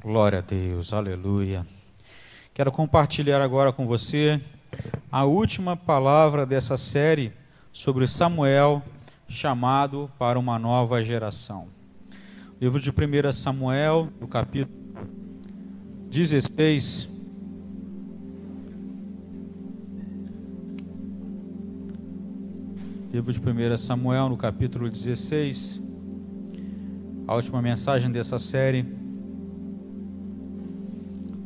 Glória a Deus, aleluia. Quero compartilhar agora com você a última palavra dessa série sobre Samuel, chamado para uma nova geração. Livro de 1 Samuel, no capítulo 16. Livro de 1 Samuel, no capítulo 16. A última mensagem dessa série.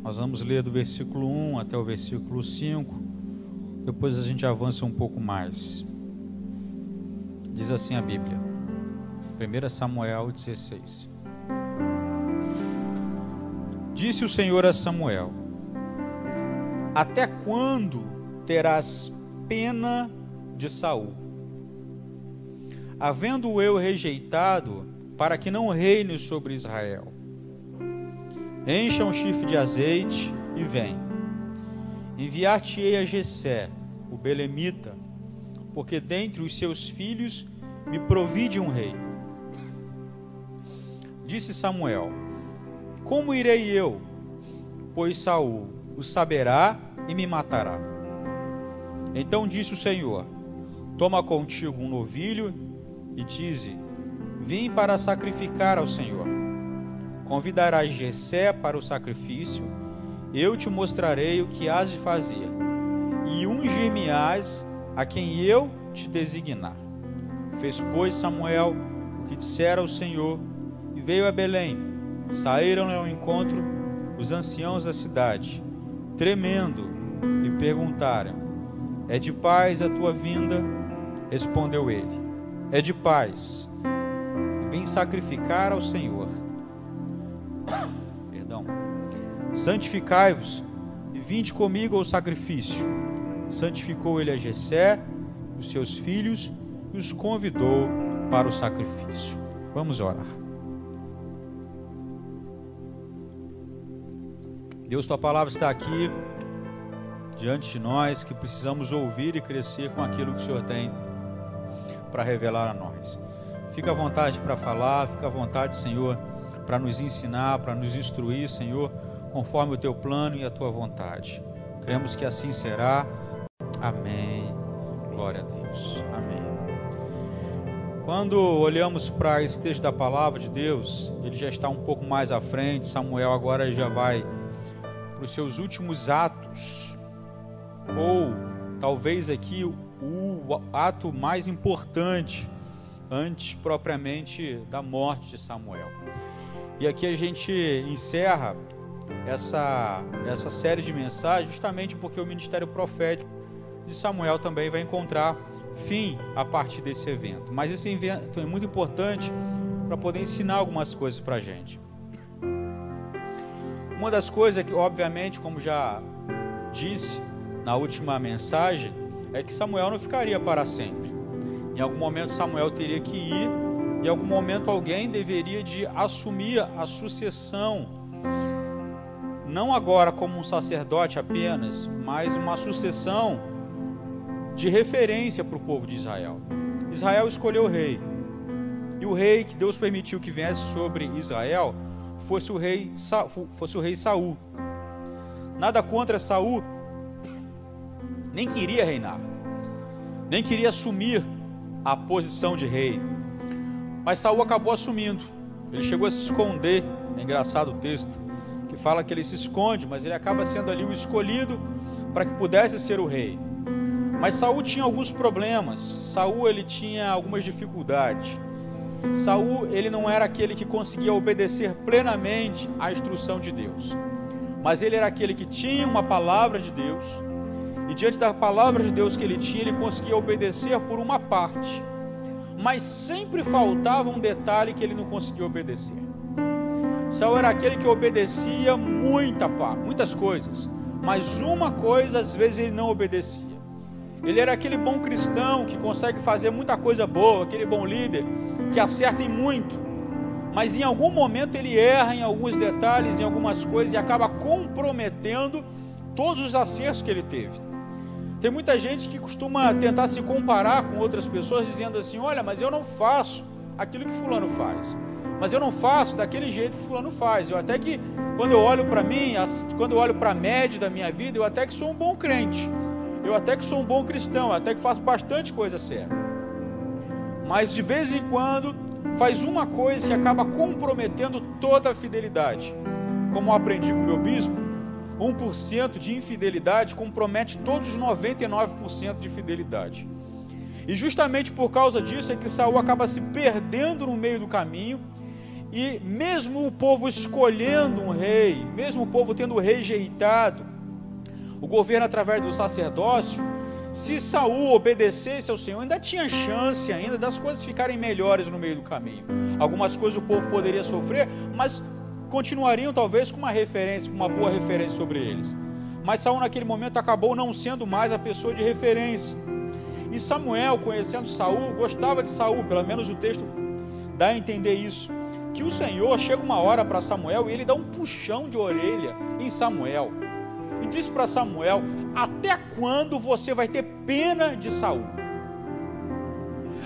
Nós vamos ler do versículo 1 até o versículo 5. Depois a gente avança um pouco mais. Diz assim a Bíblia. 1 Samuel 16. Disse o Senhor a Samuel: Até quando terás pena de Saul? Havendo eu rejeitado para que não reine sobre Israel. Encha um chifre de azeite e vem. Enviar-te-ei a Jessé, o belemita, porque dentre os seus filhos me provide um rei. Disse Samuel: Como irei eu? Pois Saul o saberá e me matará. Então disse o Senhor: Toma contigo um novilho e dize: Vim para sacrificar ao Senhor. Convidarás Jessé para o sacrifício, eu te mostrarei o que has de fazer, e ungir-me-ás a quem eu te designar. Fez, pois, Samuel o que dissera o Senhor, e veio a Belém. Saíram ao encontro os anciãos da cidade, tremendo, e perguntaram: É de paz a tua vinda? Respondeu ele: É de paz. Vim sacrificar ao Senhor. Santificai-vos e vinde comigo ao sacrifício. Santificou ele a Jessé, os seus filhos e os convidou para o sacrifício. Vamos orar. Deus, tua palavra está aqui diante de nós que precisamos ouvir e crescer com aquilo que o Senhor tem para revelar a nós. Fica à vontade para falar, fica à vontade, Senhor, para nos ensinar, para nos instruir, Senhor, conforme o teu plano e a tua vontade. Cremos que assim será. Amém. Glória a Deus. Amém. Quando olhamos para esse texto da palavra de Deus, ele já está um pouco mais à frente. Samuel agora já vai para os seus últimos atos, ou talvez aqui o ato mais importante antes propriamente da morte de Samuel. E aqui a gente encerra essa, essa série de mensagens justamente porque o ministério profético de Samuel também vai encontrar fim a partir desse evento. Mas esse evento é muito importante para poder ensinar algumas coisas para a gente. Uma das coisas que, obviamente, como já disse na última mensagem, é que Samuel não ficaria para sempre. Em algum momento Samuel teria que ir, em algum momento alguém deveria de assumir a sucessão, não agora como um sacerdote apenas, mas uma sucessão de referência para o povo de Israel. Israel escolheu o rei. E o rei que Deus permitiu que viesse sobre Israel fosse o rei, fosse o rei Saul. Nada contra Saul, nem queria reinar, nem queria assumir a posição de rei. Mas Saul acabou assumindo. Ele chegou a se esconder. É engraçado o texto que fala que ele se esconde, mas ele acaba sendo ali o escolhido para que pudesse ser o rei. Mas Saul tinha alguns problemas. Saul ele tinha algumas dificuldades. Saul ele não era aquele que conseguia obedecer plenamente à instrução de Deus, mas ele era aquele que tinha uma palavra de Deus e diante da palavra de Deus que ele tinha, ele conseguia obedecer por uma parte, mas sempre faltava um detalhe que ele não conseguia obedecer. Saul era aquele que obedecia muita, muitas coisas, mas uma coisa às vezes ele não obedecia. Ele era aquele bom cristão que consegue fazer muita coisa boa, aquele bom líder que acerta em muito, mas em algum momento ele erra em alguns detalhes, em algumas coisas e acaba comprometendo todos os acertos que ele teve. Tem muita gente que costuma tentar se comparar com outras pessoas dizendo assim: "Olha, mas eu não faço aquilo que fulano faz". Mas eu não faço daquele jeito que fulano faz. Eu até que quando eu olho para mim, quando eu olho para a média da minha vida, eu até que sou um bom crente. Eu até que sou um bom cristão, até que faço bastante coisa certa. Mas de vez em quando faz uma coisa que acaba comprometendo toda a fidelidade. Como eu aprendi com meu bispo, 1% de infidelidade compromete todos os 99% de fidelidade. E justamente por causa disso é que Saul acaba se perdendo no meio do caminho. E mesmo o povo escolhendo um rei, mesmo o povo tendo rejeitado o governo através do sacerdócio, se Saul obedecesse ao Senhor, ainda tinha chance ainda das coisas ficarem melhores no meio do caminho. Algumas coisas o povo poderia sofrer, mas continuariam talvez com uma referência, com uma boa referência sobre eles. Mas Saul naquele momento acabou não sendo mais a pessoa de referência. E Samuel, conhecendo Saul, gostava de Saul, pelo menos o texto dá a entender isso. Que o Senhor chega uma hora para Samuel e ele dá um puxão de orelha em Samuel. E diz para Samuel: Até quando você vai ter pena de Saul?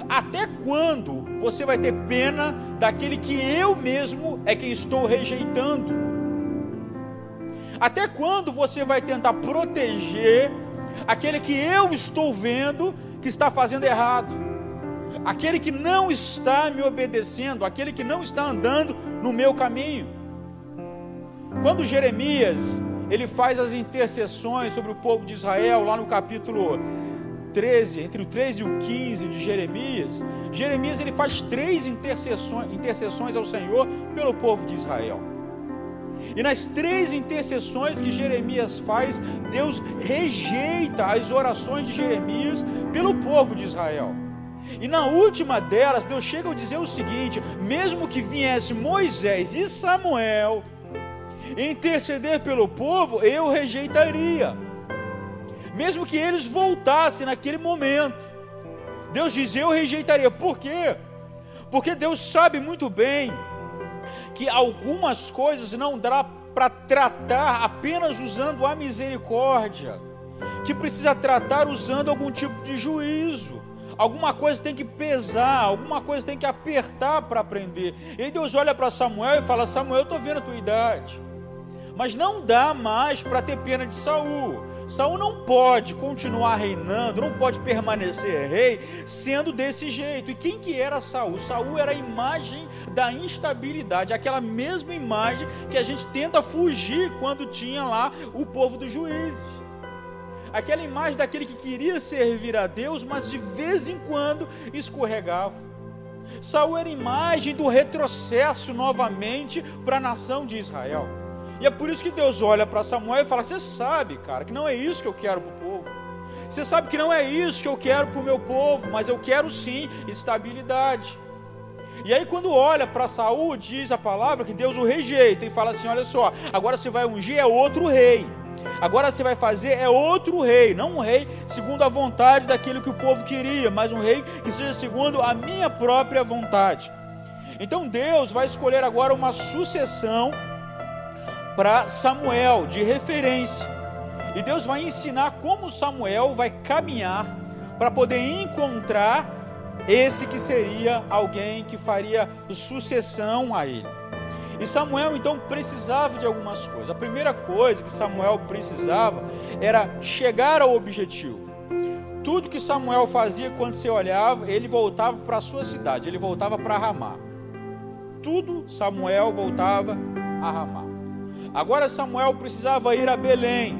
Até quando você vai ter pena daquele que eu mesmo é quem estou rejeitando? Até quando você vai tentar proteger aquele que eu estou vendo que está fazendo errado, aquele que não está me obedecendo, aquele que não está andando no meu caminho. Quando Jeremias ele faz as intercessões sobre o povo de Israel, lá no capítulo 13, entre o 13 e o 15 de Jeremias, Jeremias ele faz três intercessões, intercessões ao Senhor pelo povo de Israel. E nas três intercessões que Jeremias faz, Deus rejeita as orações de Jeremias pelo povo de Israel. E na última delas, Deus chega a dizer o seguinte: mesmo que viesse Moisés e Samuel interceder pelo povo, eu rejeitaria. Mesmo que eles voltassem naquele momento, Deus diz: eu rejeitaria. Por quê? Porque Deus sabe muito bem que algumas coisas não dá para tratar apenas usando a misericórdia, que precisa tratar usando algum tipo de juízo. Alguma coisa tem que pesar, alguma coisa tem que apertar para aprender. E Deus olha para Samuel e fala: Samuel, eu estou vendo a tua idade, mas não dá mais para ter pena de Saul. Saul não pode continuar reinando, não pode permanecer rei sendo desse jeito. E quem que era Saul? Saul era a imagem da instabilidade, aquela mesma imagem que a gente tenta fugir quando tinha lá o povo dos juízes. Aquela imagem daquele que queria servir a Deus, mas de vez em quando escorregava. Saul era imagem do retrocesso novamente para a nação de Israel. E é por isso que Deus olha para Samuel e fala: Você sabe, cara, que não é isso que eu quero para o povo. Você sabe que não é isso que eu quero para o meu povo, mas eu quero sim estabilidade. E aí, quando olha para Saul, diz a palavra que Deus o rejeita e fala assim: Olha só, agora você vai ungir é outro rei. Agora você vai fazer é outro rei, não um rei segundo a vontade daquilo que o povo queria, mas um rei que seja segundo a minha própria vontade. Então Deus vai escolher agora uma sucessão para Samuel de referência. E Deus vai ensinar como Samuel vai caminhar para poder encontrar esse que seria alguém que faria sucessão a ele. E Samuel então precisava de algumas coisas. A primeira coisa que Samuel precisava era chegar ao objetivo. Tudo que Samuel fazia quando você olhava, ele voltava para a sua cidade, ele voltava para Ramá. Tudo Samuel voltava a Ramá. Agora Samuel precisava ir a Belém.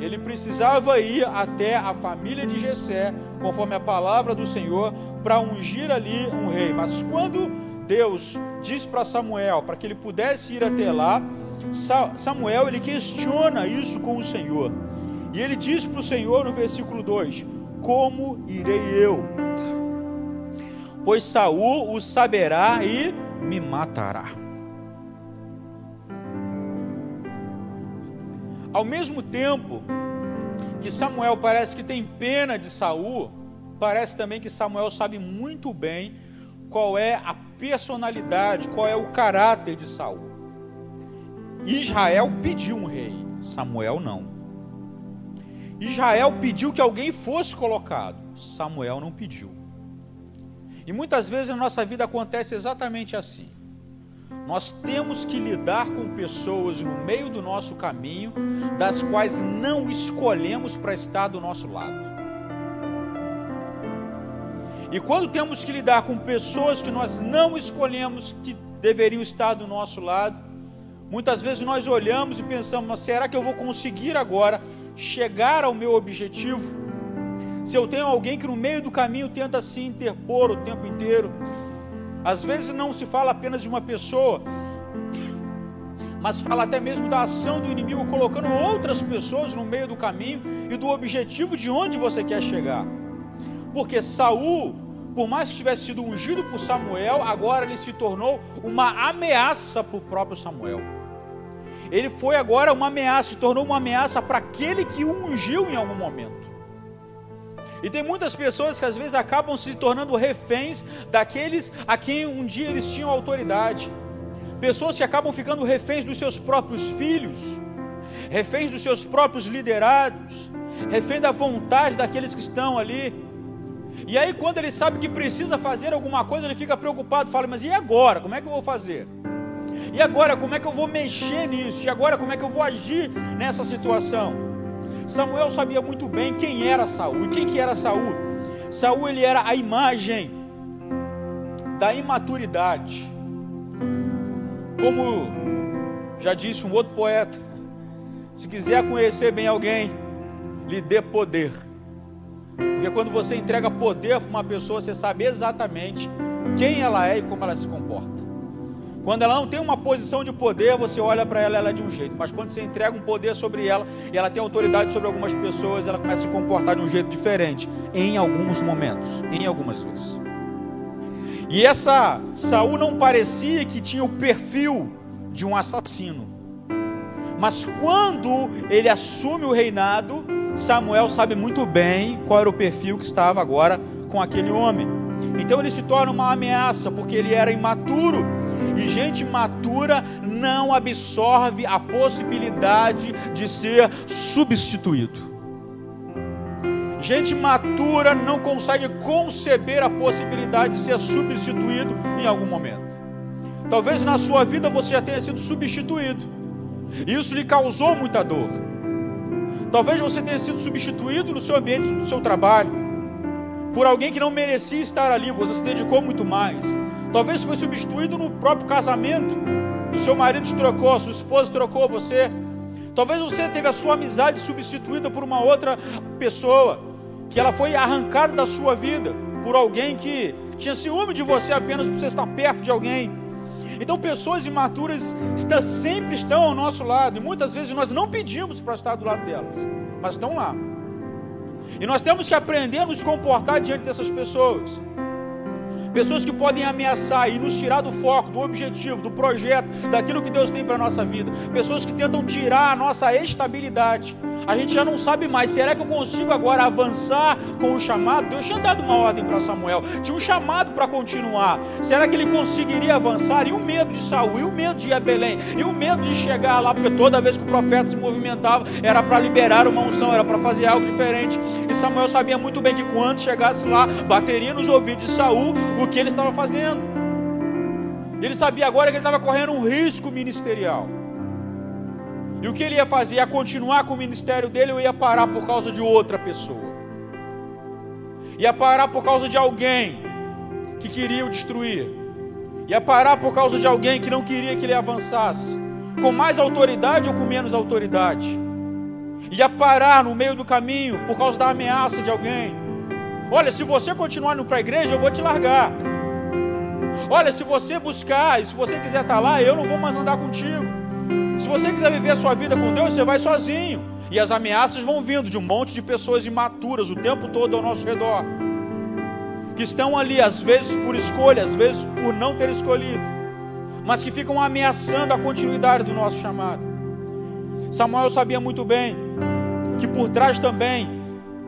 Ele precisava ir até a família de Jessé, conforme a palavra do Senhor, para ungir ali um rei. Mas quando Deus diz para Samuel para que ele pudesse ir até lá, Samuel ele questiona isso com o Senhor. E ele diz para o Senhor no versículo 2: Como irei eu? Pois Saul o saberá e me matará. Ao mesmo tempo que Samuel parece que tem pena de Saul, parece também que Samuel sabe muito bem qual é a personalidade, qual é o caráter de Saul. Israel pediu um rei, Samuel não. Israel pediu que alguém fosse colocado, Samuel não pediu. E muitas vezes na nossa vida acontece exatamente assim. Nós temos que lidar com pessoas no meio do nosso caminho, das quais não escolhemos para estar do nosso lado. E quando temos que lidar com pessoas que nós não escolhemos que deveriam estar do nosso lado, muitas vezes nós olhamos e pensamos: mas será que eu vou conseguir agora chegar ao meu objetivo? Se eu tenho alguém que no meio do caminho tenta se interpor o tempo inteiro, às vezes não se fala apenas de uma pessoa, mas fala até mesmo da ação do inimigo colocando outras pessoas no meio do caminho e do objetivo de onde você quer chegar. Porque Saul, por mais que tivesse sido ungido por Samuel, agora ele se tornou uma ameaça para o próprio Samuel. Ele foi agora uma ameaça, se tornou uma ameaça para aquele que o ungiu em algum momento. E tem muitas pessoas que às vezes acabam se tornando reféns daqueles a quem um dia eles tinham autoridade. Pessoas que acabam ficando reféns dos seus próprios filhos, reféns dos seus próprios liderados, refém da vontade daqueles que estão ali. E aí, quando ele sabe que precisa fazer alguma coisa, ele fica preocupado, fala: Mas e agora? Como é que eu vou fazer? E agora, como é que eu vou mexer nisso? E agora, como é que eu vou agir nessa situação? Samuel sabia muito bem quem era Saul. E quem que era Saul? Saul ele era a imagem da imaturidade. Como já disse um outro poeta, se quiser conhecer bem alguém, lhe dê poder. Porque quando você entrega poder para uma pessoa, você sabe exatamente quem ela é e como ela se comporta. Quando ela não tem uma posição de poder, você olha para ela, ela é de um jeito. Mas quando você entrega um poder sobre ela e ela tem autoridade sobre algumas pessoas, ela começa a se comportar de um jeito diferente. Em alguns momentos, em algumas vezes. E essa Saul não parecia que tinha o perfil de um assassino. Mas quando ele assume o reinado, Samuel sabe muito bem qual era o perfil que estava agora com aquele homem. Então ele se torna uma ameaça, porque ele era imaturo e gente matura não absorve a possibilidade de ser substituído. Gente matura não consegue conceber a possibilidade de ser substituído em algum momento. Talvez na sua vida você já tenha sido substituído. Isso lhe causou muita dor. Talvez você tenha sido substituído no seu ambiente, no seu trabalho, por alguém que não merecia estar ali, você se dedicou muito mais. Talvez foi substituído no próprio casamento. O seu marido te trocou, a sua esposa trocou você. Talvez você teve a sua amizade substituída por uma outra pessoa, que ela foi arrancada da sua vida por alguém que tinha ciúme de você apenas por você estar perto de alguém. Então, pessoas imaturas está, sempre estão ao nosso lado, e muitas vezes nós não pedimos para estar do lado delas, mas estão lá. E nós temos que aprender a nos comportar diante dessas pessoas pessoas que podem ameaçar e nos tirar do foco, do objetivo, do projeto, daquilo que Deus tem para a nossa vida, pessoas que tentam tirar a nossa estabilidade. A gente já não sabe mais, será que eu consigo agora avançar com o chamado? Deus tinha dado uma ordem para Samuel, tinha um chamado para continuar. Será que ele conseguiria avançar? E o medo de Saul, e o medo de ir a Belém, e o medo de chegar lá, porque toda vez que o profeta se movimentava, era para liberar uma unção, era para fazer algo diferente. Samuel sabia muito bem que quando chegasse lá, bateria nos ouvidos de Saul o que ele estava fazendo. Ele sabia agora que ele estava correndo um risco ministerial. E o que ele ia fazer? Ia continuar com o ministério dele ou ia parar por causa de outra pessoa? Ia parar por causa de alguém que queria o destruir. Ia parar por causa de alguém que não queria que ele avançasse. Com mais autoridade ou com menos autoridade. Ia parar no meio do caminho por causa da ameaça de alguém. Olha, se você continuar indo para a igreja, eu vou te largar. Olha, se você buscar e se você quiser estar lá, eu não vou mais andar contigo. Se você quiser viver a sua vida com Deus, você vai sozinho. E as ameaças vão vindo de um monte de pessoas imaturas o tempo todo ao nosso redor. Que estão ali, às vezes por escolha, às vezes por não ter escolhido. Mas que ficam ameaçando a continuidade do nosso chamado. Samuel sabia muito bem que por trás também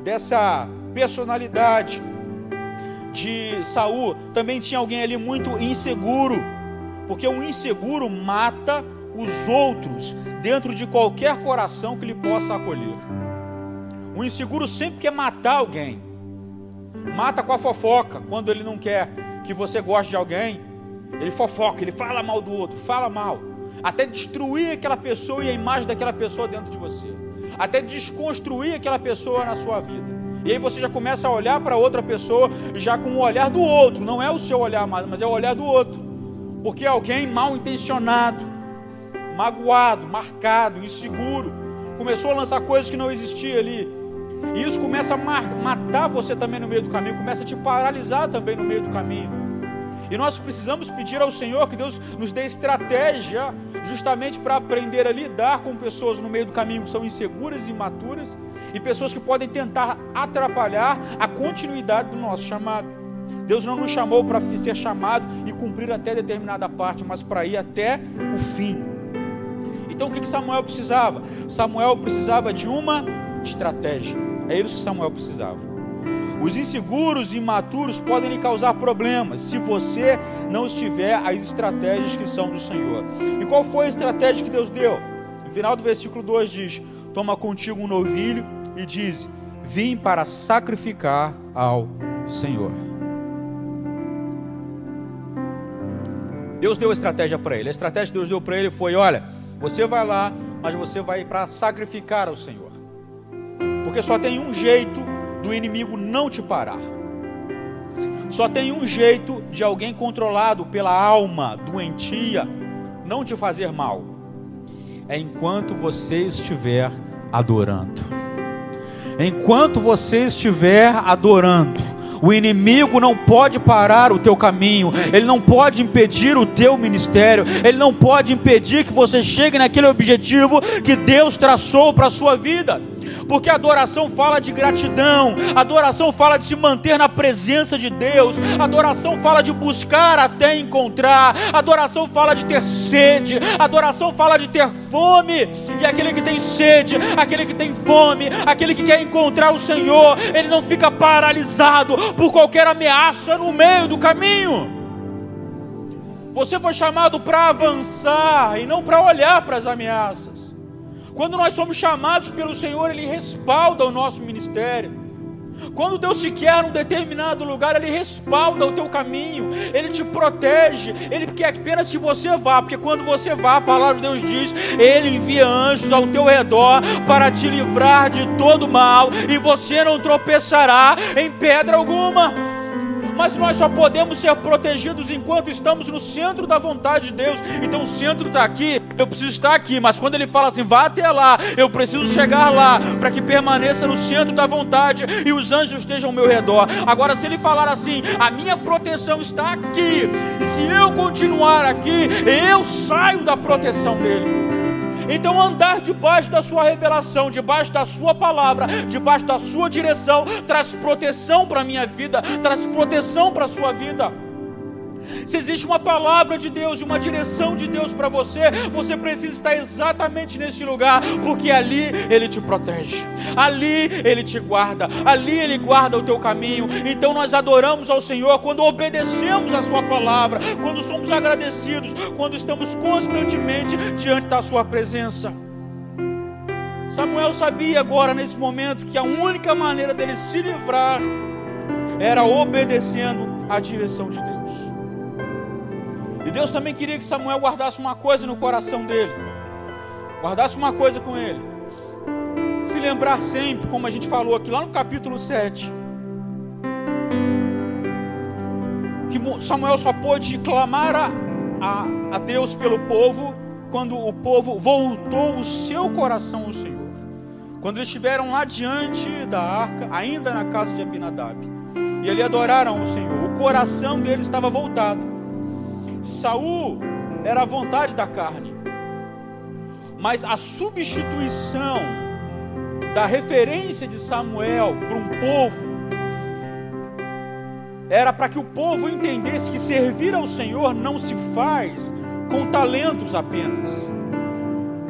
dessa personalidade de Saul também tinha alguém ali muito inseguro, porque o inseguro mata os outros dentro de qualquer coração que lhe possa acolher. O inseguro sempre quer matar alguém. Mata com a fofoca quando ele não quer que você goste de alguém. Ele fofoca, ele fala mal do outro, fala mal, até destruir aquela pessoa e a imagem daquela pessoa dentro de você, até desconstruir aquela pessoa na sua vida. E aí você já começa a olhar para outra pessoa já com o olhar do outro, não é o seu olhar mais, mas é o olhar do outro. Porque alguém mal intencionado, magoado, marcado, inseguro, começou a lançar coisas que não existiam ali. E isso começa a matar você também no meio do caminho, começa a te paralisar também no meio do caminho. E nós precisamos pedir ao Senhor que Deus nos dê estratégia, justamente para aprender a lidar com pessoas no meio do caminho que são inseguras e imaturas, e pessoas que podem tentar atrapalhar a continuidade do nosso chamado. Deus não nos chamou para ser chamado e cumprir até determinada parte, mas para ir até o fim. Então o que Samuel precisava? Samuel precisava de uma estratégia. É isso que Samuel precisava. Os inseguros e imaturos podem lhe causar problemas se você não estiver as estratégias que são do Senhor. E qual foi a estratégia que Deus deu? No final do versículo 2 diz: Toma contigo um novilho e diz: Vim para sacrificar ao Senhor. Deus deu a estratégia para ele. A estratégia que Deus deu para ele foi: olha, você vai lá, mas você vai para sacrificar ao Senhor. Porque só tem um jeito do inimigo não te parar. Só tem um jeito de alguém controlado pela alma doentia não te fazer mal. É enquanto você estiver adorando. Enquanto você estiver adorando o inimigo não pode parar o teu caminho, ele não pode impedir o teu ministério, ele não pode impedir que você chegue naquele objetivo que Deus traçou para a sua vida porque adoração fala de gratidão, adoração fala de se manter na presença de Deus, adoração fala de buscar até encontrar, adoração fala de ter sede, adoração fala de ter fome, e aquele que tem sede, aquele que tem fome, aquele que quer encontrar o Senhor, ele não fica paralisado por qualquer ameaça no meio do caminho. Você foi chamado para avançar e não para olhar para as ameaças. Quando nós somos chamados pelo Senhor, Ele respalda o nosso ministério. Quando Deus te quer num determinado lugar, Ele respalda o teu caminho, Ele te protege, Ele quer apenas que você vá, porque quando você vá, a palavra de Deus diz: Ele envia anjos ao teu redor para te livrar de todo mal, e você não tropeçará em pedra alguma mas nós só podemos ser protegidos enquanto estamos no centro da vontade de Deus. Então o centro está aqui, eu preciso estar aqui, mas quando ele fala assim, vá até lá, eu preciso chegar lá para que permaneça no centro da vontade e os anjos estejam ao meu redor. Agora, se ele falar assim, a minha proteção está aqui, e se eu continuar aqui, eu saio da proteção dele. Então, andar debaixo da sua revelação, debaixo da sua palavra, debaixo da sua direção, traz proteção para a minha vida, traz proteção para a sua vida. Se existe uma palavra de Deus e uma direção de Deus para você, você precisa estar exatamente nesse lugar, porque ali Ele te protege, ali Ele te guarda, ali Ele guarda o teu caminho. Então nós adoramos ao Senhor quando obedecemos a Sua palavra, quando somos agradecidos, quando estamos constantemente diante da Sua presença. Samuel sabia agora, nesse momento, que a única maneira dele se livrar era obedecendo à direção de Deus. E Deus também queria que Samuel guardasse uma coisa no coração dele. Guardasse uma coisa com ele. Se lembrar sempre, como a gente falou aqui lá no capítulo 7, que Samuel só pôde clamar a, a, a Deus pelo povo quando o povo voltou o seu coração ao Senhor. Quando eles estiveram lá diante da arca, ainda na casa de Abinadab, e ali adoraram o Senhor, o coração deles estava voltado. Saul era a vontade da carne. Mas a substituição da referência de Samuel para um povo era para que o povo entendesse que servir ao Senhor não se faz com talentos apenas,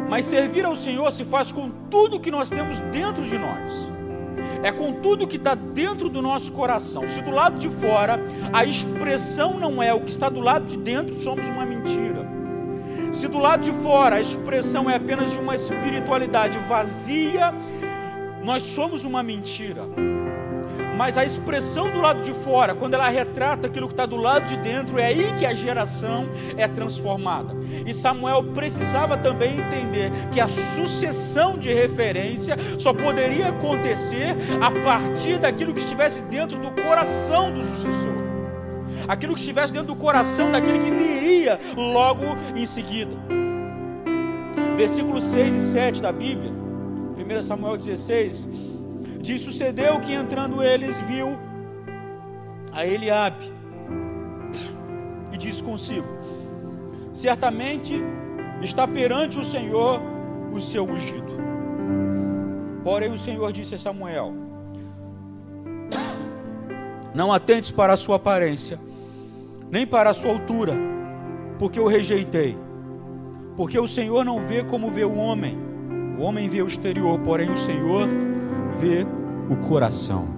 mas servir ao Senhor se faz com tudo que nós temos dentro de nós é com tudo que está dentro do nosso coração. Se do lado de fora a expressão não é o que está do lado de dentro, somos uma mentira. Se do lado de fora a expressão é apenas de uma espiritualidade vazia, nós somos uma mentira. Mas a expressão do lado de fora, quando ela retrata aquilo que está do lado de dentro, é aí que a geração é transformada. E Samuel precisava também entender que a sucessão de referência só poderia acontecer a partir daquilo que estivesse dentro do coração do sucessor. Aquilo que estivesse dentro do coração daquele que viria logo em seguida. Versículos 6 e 7 da Bíblia, 1 Samuel 16 Diz: Sucedeu que entrando eles viu a Eliabe e disse consigo: Certamente está perante o Senhor o seu ungido. Porém, o Senhor disse a Samuel: Não atentes para a sua aparência, nem para a sua altura, porque eu rejeitei. Porque o Senhor não vê como vê o homem, o homem vê o exterior, porém o Senhor vê o coração.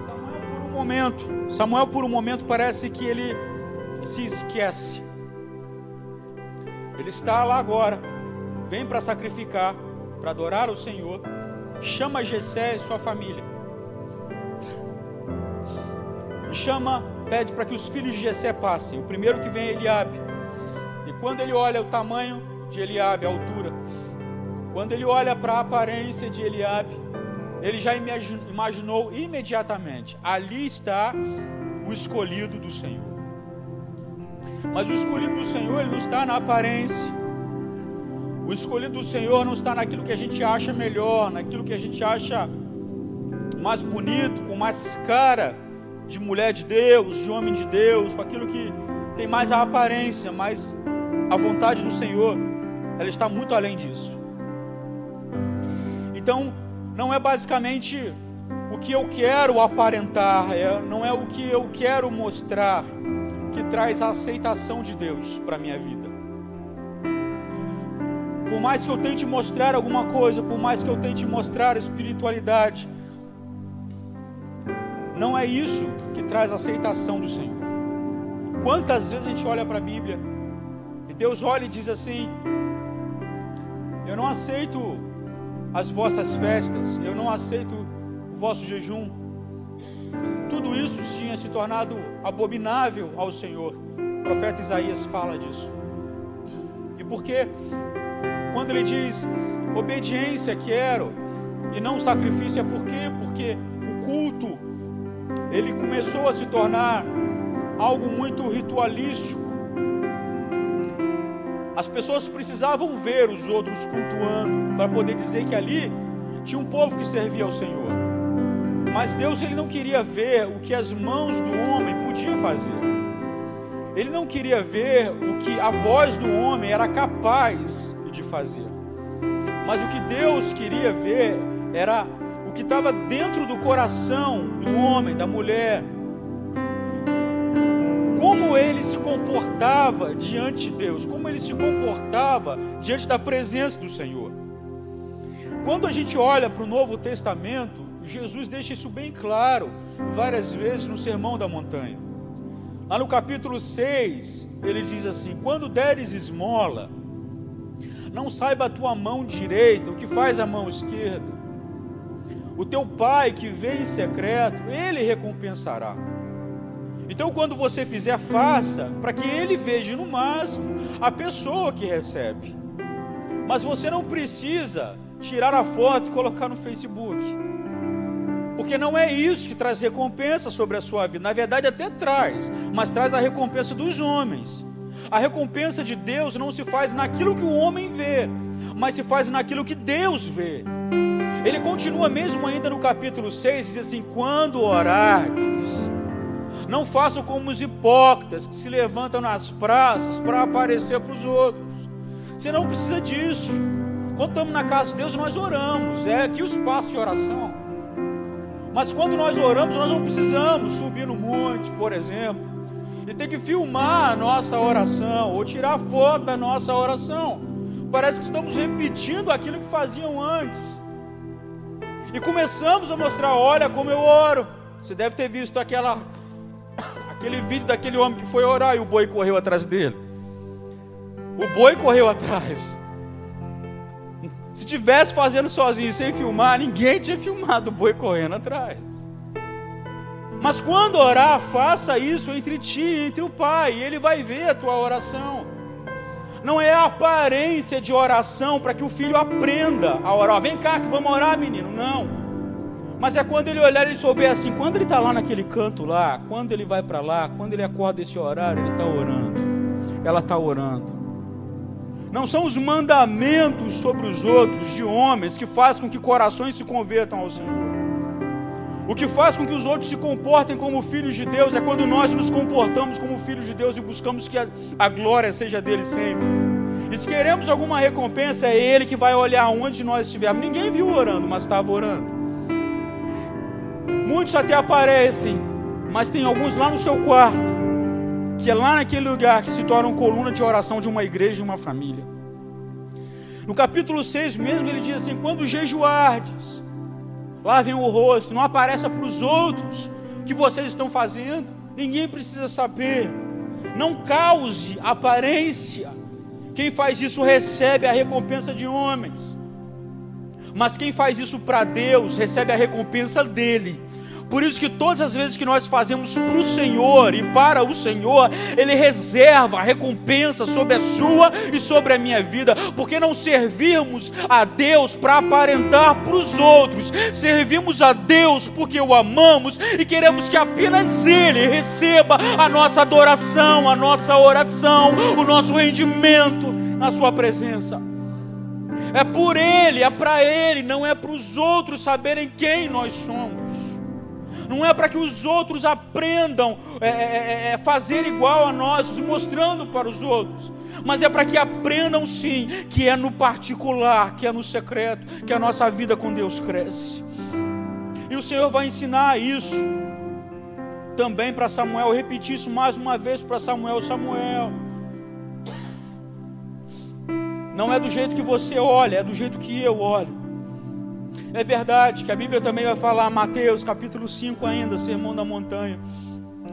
Samuel por um momento, Samuel por um momento parece que ele se esquece. Ele está lá agora, vem para sacrificar, para adorar o Senhor, chama Jessé e sua família. E chama, pede para que os filhos de Jessé passem. O primeiro que vem é Eliabe. E quando ele olha o tamanho de Eliabe, a altura, quando ele olha para a aparência de Eliabe, ele já imaginou imediatamente: ali está o escolhido do Senhor. Mas o escolhido do Senhor, ele não está na aparência. O escolhido do Senhor não está naquilo que a gente acha melhor, naquilo que a gente acha mais bonito, com mais cara de mulher de Deus, de homem de Deus, com aquilo que tem mais a aparência, mas a vontade do Senhor, ela está muito além disso. Então, não é basicamente o que eu quero aparentar, é, não é o que eu quero mostrar que traz a aceitação de Deus para a minha vida. Por mais que eu tente mostrar alguma coisa, por mais que eu tente mostrar espiritualidade, não é isso que traz aceitação do Senhor. Quantas vezes a gente olha para a Bíblia Deus olha e diz assim: Eu não aceito as vossas festas, eu não aceito o vosso jejum. Tudo isso tinha se tornado abominável ao Senhor. O profeta Isaías fala disso. E porque quando ele diz obediência quero e não sacrifício é por quê? Porque o culto ele começou a se tornar algo muito ritualístico as pessoas precisavam ver os outros cultuando para poder dizer que ali tinha um povo que servia ao Senhor. Mas Deus ele não queria ver o que as mãos do homem podiam fazer. Ele não queria ver o que a voz do homem era capaz de fazer. Mas o que Deus queria ver era o que estava dentro do coração do homem, da mulher, comportava diante de Deus, como ele se comportava diante da presença do Senhor. Quando a gente olha para o Novo Testamento, Jesus deixa isso bem claro várias vezes no Sermão da Montanha. Lá no capítulo 6, ele diz assim: Quando deres esmola, não saiba a tua mão direita o que faz a mão esquerda. O teu pai que vê em secreto, ele recompensará. Então, quando você fizer, faça para que ele veja no máximo a pessoa que recebe. Mas você não precisa tirar a foto e colocar no Facebook. Porque não é isso que traz recompensa sobre a sua vida. Na verdade, até traz, mas traz a recompensa dos homens. A recompensa de Deus não se faz naquilo que o homem vê, mas se faz naquilo que Deus vê. Ele continua mesmo ainda no capítulo 6, diz assim: quando orardes, não façam como os hipócritas que se levantam nas praças para aparecer para os outros. Você não precisa disso. Quando estamos na casa de Deus, nós oramos. É aqui o espaço de oração. Mas quando nós oramos, nós não precisamos subir no monte, por exemplo, e ter que filmar a nossa oração ou tirar foto da nossa oração. Parece que estamos repetindo aquilo que faziam antes. E começamos a mostrar: olha como eu oro. Você deve ter visto aquela Aquele vídeo daquele homem que foi orar e o boi correu atrás dele. O boi correu atrás. Se tivesse fazendo sozinho sem filmar, ninguém tinha filmado o boi correndo atrás. Mas quando orar, faça isso entre ti e entre o Pai, e Ele vai ver a tua oração. Não é a aparência de oração para que o filho aprenda a orar. Vem cá que vamos orar, menino. Não. Mas é quando ele olhar e souber assim, quando ele está lá naquele canto lá, quando ele vai para lá, quando ele acorda esse horário, ele está orando. Ela está orando. Não são os mandamentos sobre os outros de homens que fazem com que corações se convertam ao Senhor. O que faz com que os outros se comportem como filhos de Deus é quando nós nos comportamos como filhos de Deus e buscamos que a, a glória seja dele sempre. E se queremos alguma recompensa, é Ele que vai olhar onde nós estivermos. Ninguém viu orando, mas estava orando. Muitos até aparecem, mas tem alguns lá no seu quarto, que é lá naquele lugar que se tornam coluna de oração de uma igreja, de uma família. No capítulo 6 mesmo, ele diz assim: quando jejuardes, lavem o rosto, não apareça para os outros que vocês estão fazendo, ninguém precisa saber, não cause aparência. Quem faz isso recebe a recompensa de homens, mas quem faz isso para Deus recebe a recompensa dele. Por isso que todas as vezes que nós fazemos para o Senhor e para o Senhor, Ele reserva a recompensa sobre a sua e sobre a minha vida, porque não servimos a Deus para aparentar para os outros, servimos a Deus porque o amamos e queremos que apenas Ele receba a nossa adoração, a nossa oração, o nosso rendimento na Sua presença. É por Ele, é para Ele, não é para os outros saberem quem nós somos não é para que os outros aprendam é, é, é, é fazer igual a nós, mostrando para os outros, mas é para que aprendam sim que é no particular, que é no secreto, que a nossa vida com Deus cresce. E o Senhor vai ensinar isso também para Samuel, repetir isso mais uma vez para Samuel: Samuel, não é do jeito que você olha, é do jeito que eu olho. É verdade que a Bíblia também vai falar, Mateus capítulo 5 ainda, Sermão da Montanha.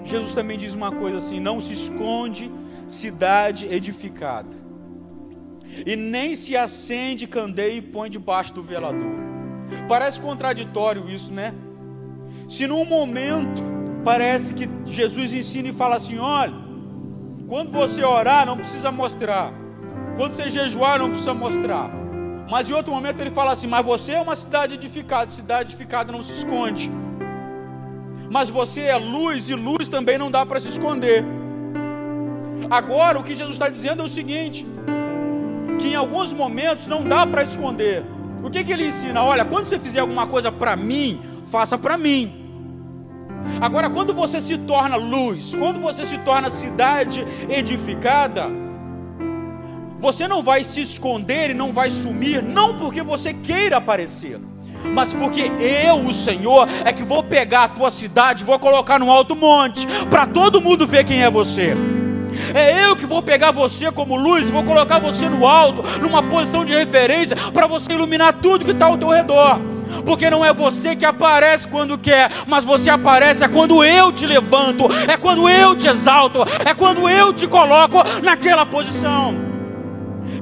Jesus também diz uma coisa assim: não se esconde cidade edificada, e nem se acende candeia e põe debaixo do velador. Parece contraditório isso, né? Se num momento parece que Jesus ensina e fala assim: olha, quando você orar, não precisa mostrar, quando você jejuar, não precisa mostrar. Mas em outro momento ele fala assim: Mas você é uma cidade edificada, cidade edificada não se esconde. Mas você é luz e luz também não dá para se esconder. Agora o que Jesus está dizendo é o seguinte: que em alguns momentos não dá para esconder. O que, que ele ensina? Olha, quando você fizer alguma coisa para mim, faça para mim. Agora, quando você se torna luz, quando você se torna cidade edificada, você não vai se esconder e não vai sumir, não porque você queira aparecer, mas porque eu, o Senhor, é que vou pegar a tua cidade, vou colocar no alto monte, para todo mundo ver quem é você. É eu que vou pegar você como luz, vou colocar você no alto, numa posição de referência, para você iluminar tudo que está ao teu redor. Porque não é você que aparece quando quer, mas você aparece é quando eu te levanto, é quando eu te exalto, é quando eu te coloco naquela posição.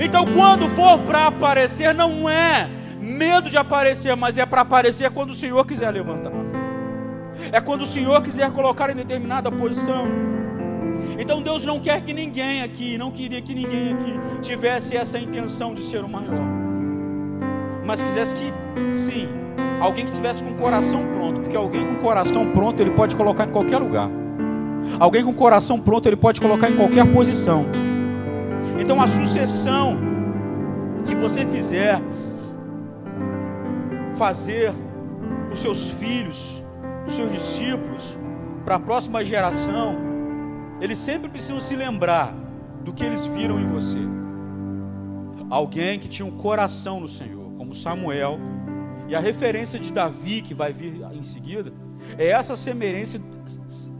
Então, quando for para aparecer, não é medo de aparecer, mas é para aparecer quando o Senhor quiser levantar. É quando o Senhor quiser colocar em determinada posição. Então Deus não quer que ninguém aqui, não queria que ninguém aqui tivesse essa intenção de ser o maior. Mas quisesse que, sim, alguém que tivesse com o coração pronto, porque alguém com o coração pronto ele pode colocar em qualquer lugar. Alguém com o coração pronto ele pode colocar em qualquer posição. Então a sucessão que você fizer, fazer os seus filhos, os seus discípulos, para a próxima geração, eles sempre precisam se lembrar do que eles viram em você. Alguém que tinha um coração no Senhor, como Samuel, e a referência de Davi, que vai vir em seguida, é essa semelhança,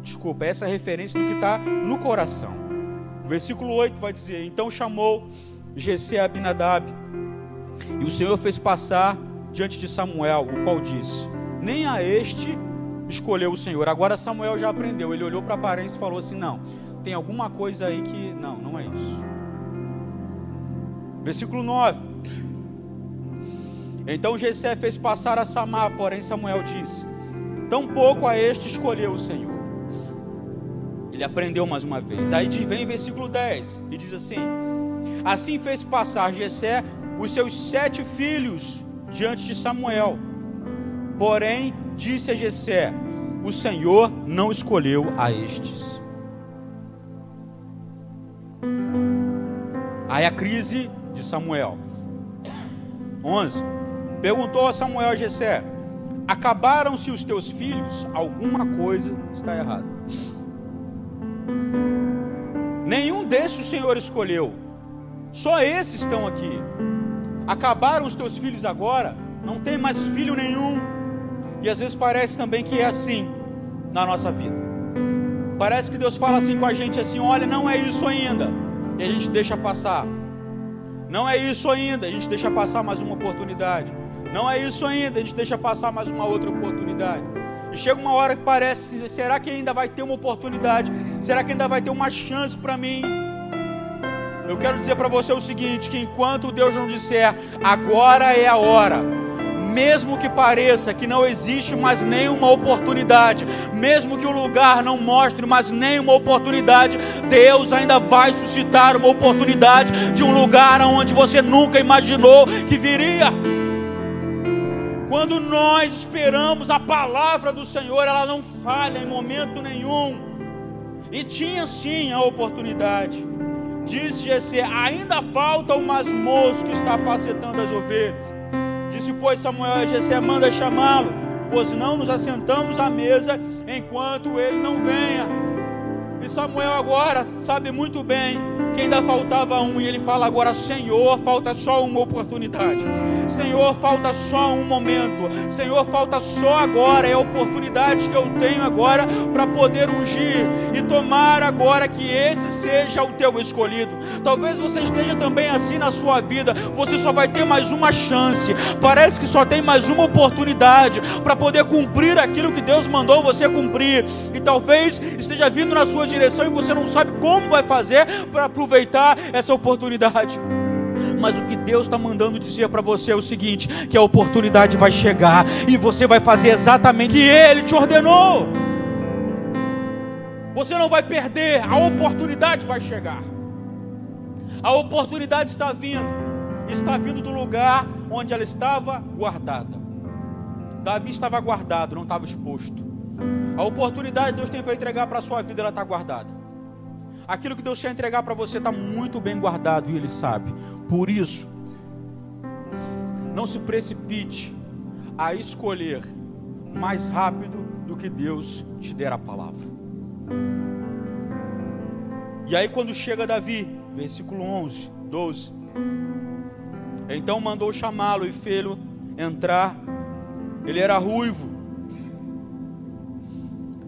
desculpa, é essa referência do que está no coração versículo 8 vai dizer: Então chamou Gessé Abinadab, e o Senhor fez passar diante de Samuel, o qual disse: Nem a este escolheu o Senhor. Agora Samuel já aprendeu, ele olhou para a aparência e falou assim: Não, tem alguma coisa aí que. Não, não é isso. Versículo 9. Então Jessé fez passar a Samar, porém Samuel disse: Tampouco a este escolheu o Senhor. Ele aprendeu mais uma vez. Aí vem versículo 10 e diz assim: Assim fez passar Jessé os seus sete filhos diante de Samuel. Porém, disse a Jessé: O Senhor não escolheu a estes. Aí a crise de Samuel. 11. Perguntou a Samuel a Jessé: Acabaram-se os teus filhos? Alguma coisa está errada. Nenhum desses o Senhor escolheu. Só esses estão aqui. Acabaram os teus filhos agora? Não tem mais filho nenhum. E às vezes parece também que é assim na nossa vida. Parece que Deus fala assim com a gente assim: olha, não é isso ainda. E a gente deixa passar. Não é isso ainda, a gente deixa passar mais uma oportunidade. Não é isso ainda, a gente deixa passar mais uma outra oportunidade. E chega uma hora que parece: será que ainda vai ter uma oportunidade? Será que ainda vai ter uma chance para mim? Eu quero dizer para você o seguinte: que enquanto Deus não disser agora é a hora, mesmo que pareça que não existe mais nenhuma oportunidade, mesmo que o lugar não mostre mais nenhuma oportunidade, Deus ainda vai suscitar uma oportunidade de um lugar onde você nunca imaginou que viria. Quando nós esperamos a palavra do Senhor, ela não falha em momento nenhum. E tinha sim a oportunidade. Disse Jesse: ainda falta o masmoço que está apacetando as ovelhas. Disse, pois, Samuel a Jesse: manda chamá-lo, pois não nos assentamos à mesa enquanto ele não venha. E Samuel agora sabe muito bem que ainda faltava um, e ele fala agora: Senhor, falta só uma oportunidade. Senhor, falta só um momento. Senhor, falta só agora. É a oportunidade que eu tenho agora para poder ungir e tomar agora que esse seja o teu escolhido. Talvez você esteja também assim na sua vida. Você só vai ter mais uma chance. Parece que só tem mais uma oportunidade para poder cumprir aquilo que Deus mandou você cumprir. E talvez esteja vindo na sua direção e você não sabe como vai fazer para aproveitar essa oportunidade. Mas o que Deus está mandando dizer para você é o seguinte: que a oportunidade vai chegar e você vai fazer exatamente o que Ele te ordenou. Você não vai perder, a oportunidade vai chegar. A oportunidade está vindo, está vindo do lugar onde ela estava guardada. Davi estava guardado, não estava exposto. A oportunidade Deus tem para entregar para a sua vida, ela está guardada. Aquilo que Deus quer entregar para você está muito bem guardado e Ele sabe. Por isso, não se precipite a escolher mais rápido do que Deus te der a palavra. E aí, quando chega Davi, versículo 11, 12. Então mandou chamá-lo e fê-lo entrar. Ele era ruivo,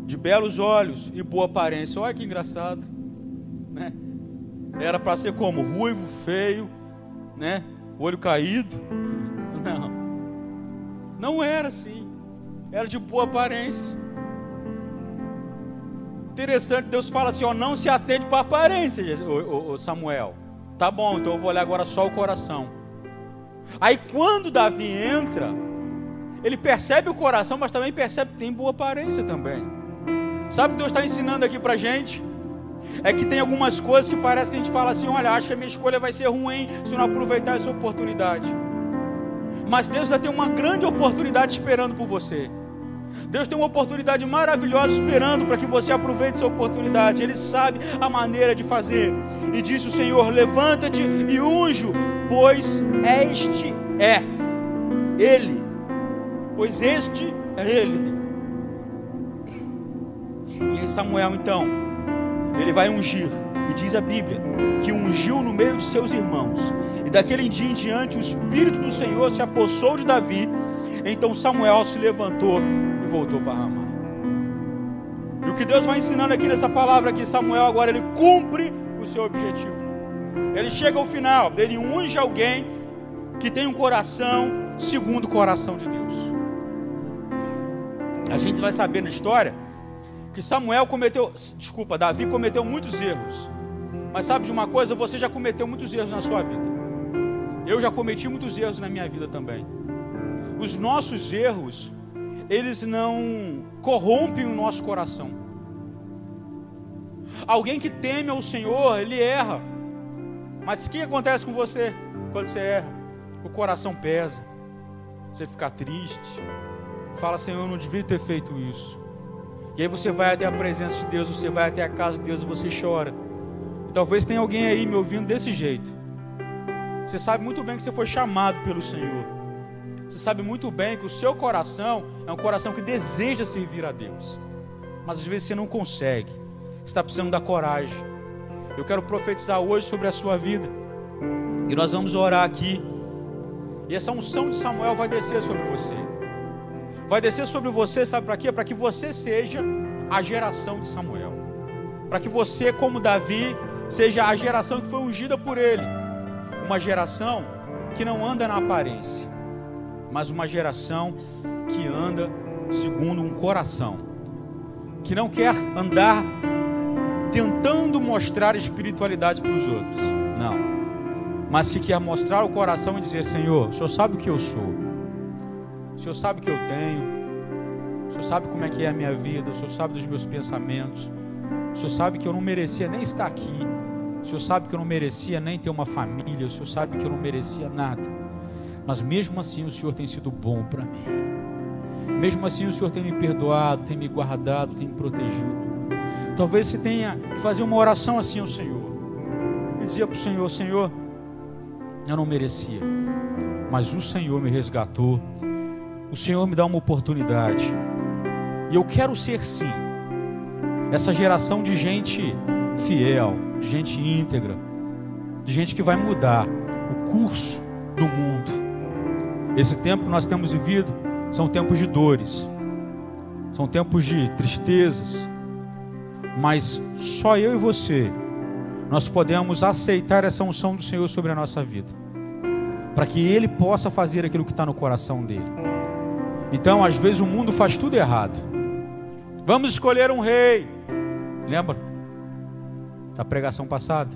de belos olhos e boa aparência. Olha que engraçado né? Era para ser como ruivo, feio, né? Olho caído. Não. Não era assim. Era de boa aparência. Interessante, Deus fala assim, ó, não se atende para aparência, Samuel. Tá bom, então eu vou olhar agora só o coração. Aí quando Davi entra, ele percebe o coração, mas também percebe que tem boa aparência também. Sabe o que Deus está ensinando aqui para gente? É que tem algumas coisas que parece que a gente fala assim: olha, acho que a minha escolha vai ser ruim se eu não aproveitar essa oportunidade. Mas Deus já tem uma grande oportunidade esperando por você. Deus tem uma oportunidade maravilhosa esperando para que você aproveite essa oportunidade. Ele sabe a maneira de fazer. E disse o Senhor: Levanta-te e unjo, pois este é Ele. Pois este é Ele. E Samuel, então, ele vai ungir. E diz a Bíblia que ungiu no meio de seus irmãos. E daquele dia em diante o Espírito do Senhor se apossou de Davi. Então Samuel se levantou e voltou para Ramá. E o que Deus vai ensinando aqui nessa palavra que Samuel agora ele cumpre o seu objetivo. Ele chega ao final, ele unge alguém que tem um coração segundo o coração de Deus. A gente vai saber na história que Samuel cometeu, desculpa, Davi cometeu muitos erros. Mas sabe de uma coisa? Você já cometeu muitos erros na sua vida. Eu já cometi muitos erros na minha vida também. os nossos erros, eles não corrompem o nosso coração. Alguém que teme ao Senhor, ele erra. Mas o que acontece com você quando você erra? O coração pesa, você fica triste, fala: Senhor, eu não devia ter feito isso. E aí você vai até a presença de Deus, você vai até a casa de Deus e você chora. E talvez tenha alguém aí me ouvindo desse jeito. Você sabe muito bem que você foi chamado pelo Senhor. Você sabe muito bem que o seu coração é um coração que deseja servir a Deus. Mas às vezes você não consegue. Você está precisando da coragem. Eu quero profetizar hoje sobre a sua vida. E nós vamos orar aqui. E essa unção de Samuel vai descer sobre você vai descer sobre você, sabe para quê? Para que você seja a geração de Samuel. Para que você, como Davi, seja a geração que foi ungida por ele. Uma geração que não anda na aparência, mas uma geração que anda segundo um coração. Que não quer andar tentando mostrar espiritualidade para os outros. Não. Mas que quer mostrar o coração e dizer: Senhor, o Senhor sabe o que eu sou. O Senhor sabe o que eu tenho. O Senhor sabe como é que é a minha vida. O Senhor sabe dos meus pensamentos. O Senhor sabe que eu não merecia nem estar aqui. O Senhor sabe que eu não merecia nem ter uma família. O Senhor sabe que eu não merecia nada. Mas mesmo assim o Senhor tem sido bom para mim. Mesmo assim o Senhor tem me perdoado, tem me guardado, tem me protegido. Talvez você tenha que fazer uma oração assim ao Senhor. E dizer para o Senhor: Senhor, eu não merecia, mas o Senhor me resgatou o Senhor me dá uma oportunidade. E eu quero ser sim essa geração de gente fiel, de gente íntegra, de gente que vai mudar o curso do mundo. Esse tempo que nós temos vivido são tempos de dores, são tempos de tristezas, mas só eu e você nós podemos aceitar essa unção do Senhor sobre a nossa vida, para que Ele possa fazer aquilo que está no coração dele. Então, às vezes, o mundo faz tudo errado. Vamos escolher um rei. Lembra? Da pregação passada.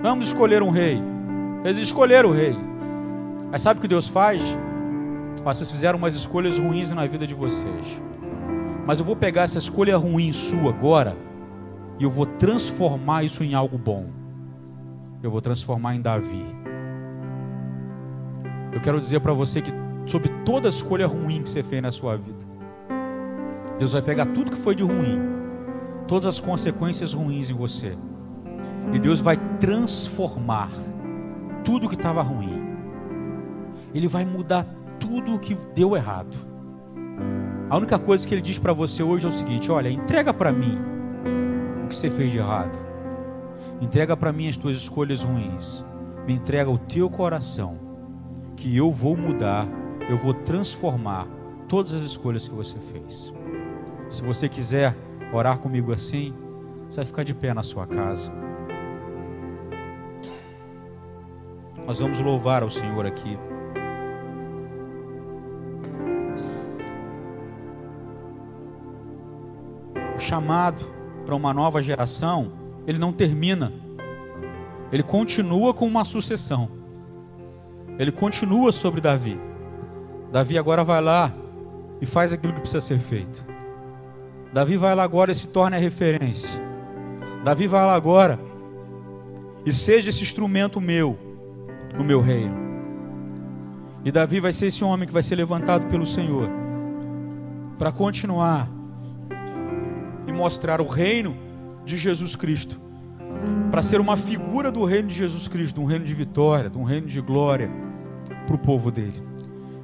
Vamos escolher um rei. Eles escolheram o rei. Mas sabe o que Deus faz? Vocês fizeram umas escolhas ruins na vida de vocês. Mas eu vou pegar essa escolha ruim sua agora e eu vou transformar isso em algo bom. Eu vou transformar em Davi. Eu quero dizer para você que sobre toda escolha ruim que você fez na sua vida. Deus vai pegar tudo que foi de ruim, todas as consequências ruins em você, e Deus vai transformar tudo que estava ruim. Ele vai mudar tudo o que deu errado. A única coisa que ele diz para você hoje é o seguinte: olha, entrega para mim o que você fez de errado. Entrega para mim as tuas escolhas ruins. Me entrega o teu coração, que eu vou mudar eu vou transformar todas as escolhas que você fez. Se você quiser orar comigo assim, você vai ficar de pé na sua casa. Nós vamos louvar ao Senhor aqui. O chamado para uma nova geração, ele não termina. Ele continua com uma sucessão. Ele continua sobre Davi. Davi agora vai lá e faz aquilo que precisa ser feito. Davi vai lá agora e se torna a referência. Davi vai lá agora e seja esse instrumento meu no meu reino. E Davi vai ser esse homem que vai ser levantado pelo Senhor para continuar e mostrar o reino de Jesus Cristo, para ser uma figura do reino de Jesus Cristo, um reino de vitória, um reino de glória para o povo dele.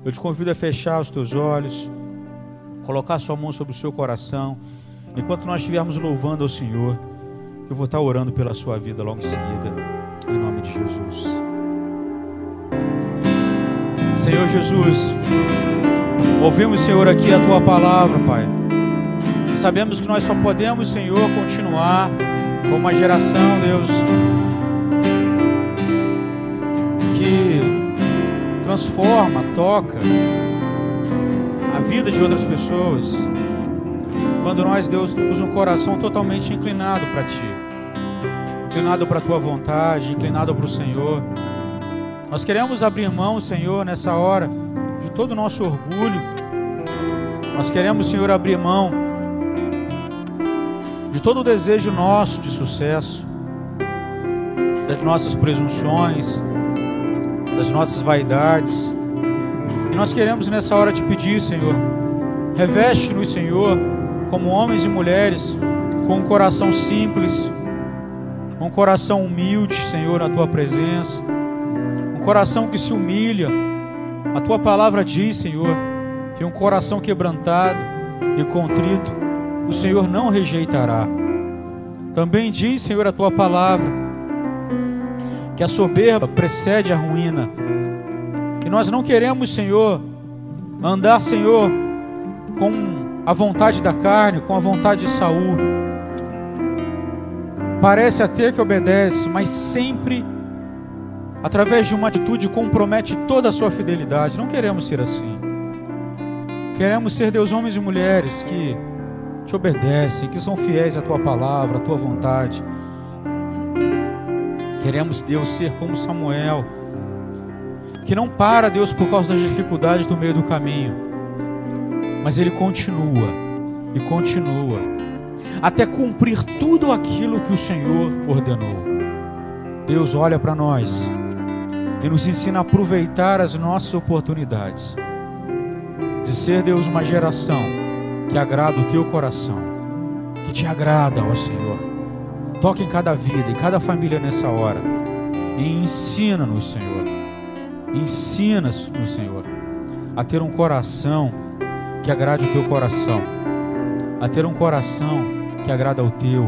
Eu te convido a fechar os teus olhos, colocar sua mão sobre o seu coração, enquanto nós estivermos louvando ao Senhor, eu vou estar orando pela sua vida logo em seguida, em nome de Jesus. Senhor Jesus, ouvimos, Senhor, aqui a tua palavra, Pai. Sabemos que nós só podemos, Senhor, continuar com uma geração, Deus, transforma, toca a vida de outras pessoas. Quando nós, Deus, temos um coração totalmente inclinado para Ti, inclinado para a Tua vontade, inclinado para o Senhor. Nós queremos abrir mão, Senhor, nessa hora, de todo o nosso orgulho. Nós queremos, Senhor, abrir mão de todo o desejo nosso de sucesso, das nossas presunções, das nossas vaidades. E nós queremos nessa hora te pedir, Senhor, reveste-nos, Senhor, como homens e mulheres com um coração simples, um coração humilde, Senhor, na tua presença, um coração que se humilha. A tua palavra diz, Senhor, que um coração quebrantado e contrito, o Senhor não rejeitará. Também diz, Senhor, a tua palavra, que a soberba precede a ruína. E nós não queremos, Senhor, andar, Senhor, com a vontade da carne, com a vontade de Saul. Parece até que obedece, mas sempre através de uma atitude compromete toda a sua fidelidade. Não queremos ser assim. Queremos ser Deus homens e mulheres que te obedecem, que são fiéis à tua palavra, à tua vontade. Queremos, Deus, ser como Samuel, que não para, Deus, por causa das dificuldades do meio do caminho, mas ele continua e continua, até cumprir tudo aquilo que o Senhor ordenou. Deus olha para nós e nos ensina a aproveitar as nossas oportunidades, de ser, Deus, uma geração que agrada o teu coração, que te agrada, ó Senhor Toque em cada vida, em cada família nessa hora. E ensina-nos, Senhor. Ensina-nos, Senhor, a ter um coração que agrade o teu coração. A ter um coração que agrada ao teu,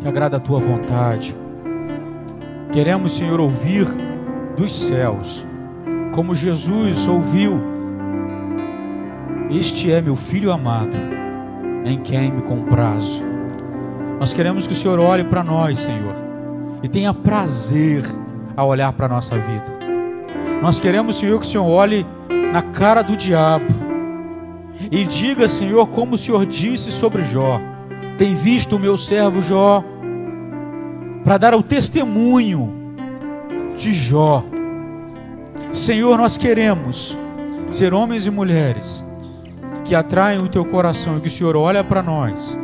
que agrada a tua vontade. Queremos, Senhor, ouvir dos céus, como Jesus ouviu. Este é meu filho amado, em quem me comprazo. Nós queremos que o Senhor olhe para nós, Senhor, e tenha prazer a olhar para a nossa vida. Nós queremos, Senhor, que o Senhor olhe na cara do diabo e diga, Senhor, como o Senhor disse sobre Jó: Tem visto o meu servo Jó, para dar o testemunho de Jó. Senhor, nós queremos ser homens e mulheres que atraem o teu coração e que o Senhor olha para nós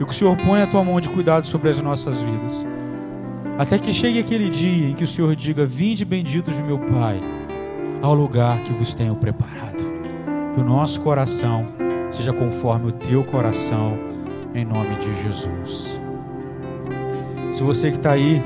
e que o Senhor ponha a tua mão de cuidado sobre as nossas vidas. Até que chegue aquele dia em que o Senhor diga: Vinde benditos de meu Pai, ao lugar que vos tenho preparado. Que o nosso coração seja conforme o teu coração, em nome de Jesus. Se você que está aí,